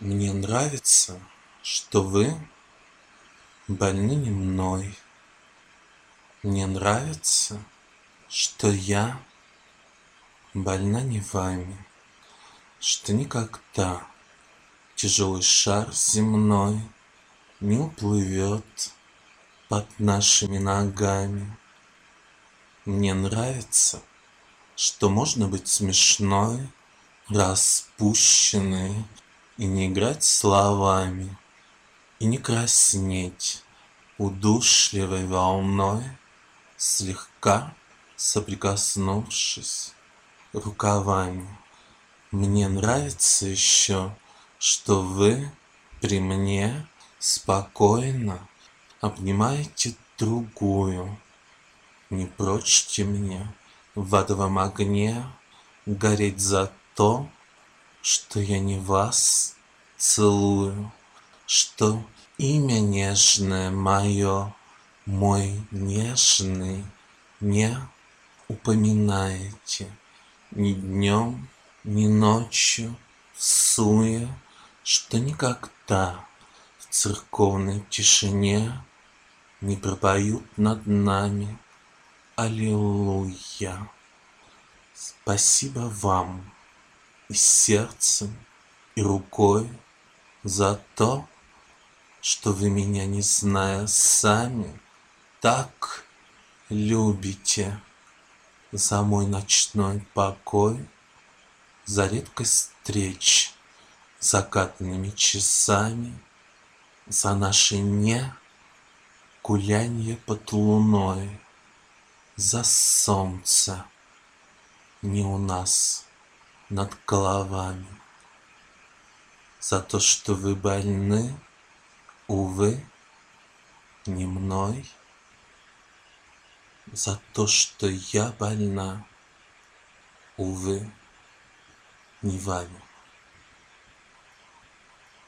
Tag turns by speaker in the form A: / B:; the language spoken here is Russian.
A: Мне нравится, что вы больны не мной. Мне нравится, что я больна не вами, Что никогда тяжелый шар земной Не уплывет под нашими ногами. Мне нравится, что можно быть смешной, Распущенной, и не играть словами, И не краснеть удушливой волной, Слегка соприкоснувшись рукавами. Мне нравится еще, что вы при мне спокойно Обнимаете другую. Не прочьте мне в адовом огне Гореть за то, что я не вас целую, Что имя нежное мое, мой нежный, Не упоминаете ни днем, ни ночью, суе, Что никогда в церковной тишине Не пропоют над нами Аллилуйя. Спасибо вам и сердцем, и рукой За то, что вы меня, не зная сами, Так любите За мой ночной покой, За редкость встреч закатными часами, За наши не гулянье под луной, За солнце не у нас над головами. За то, что вы больны, увы, не мной, За то, что я больна, увы, не вами.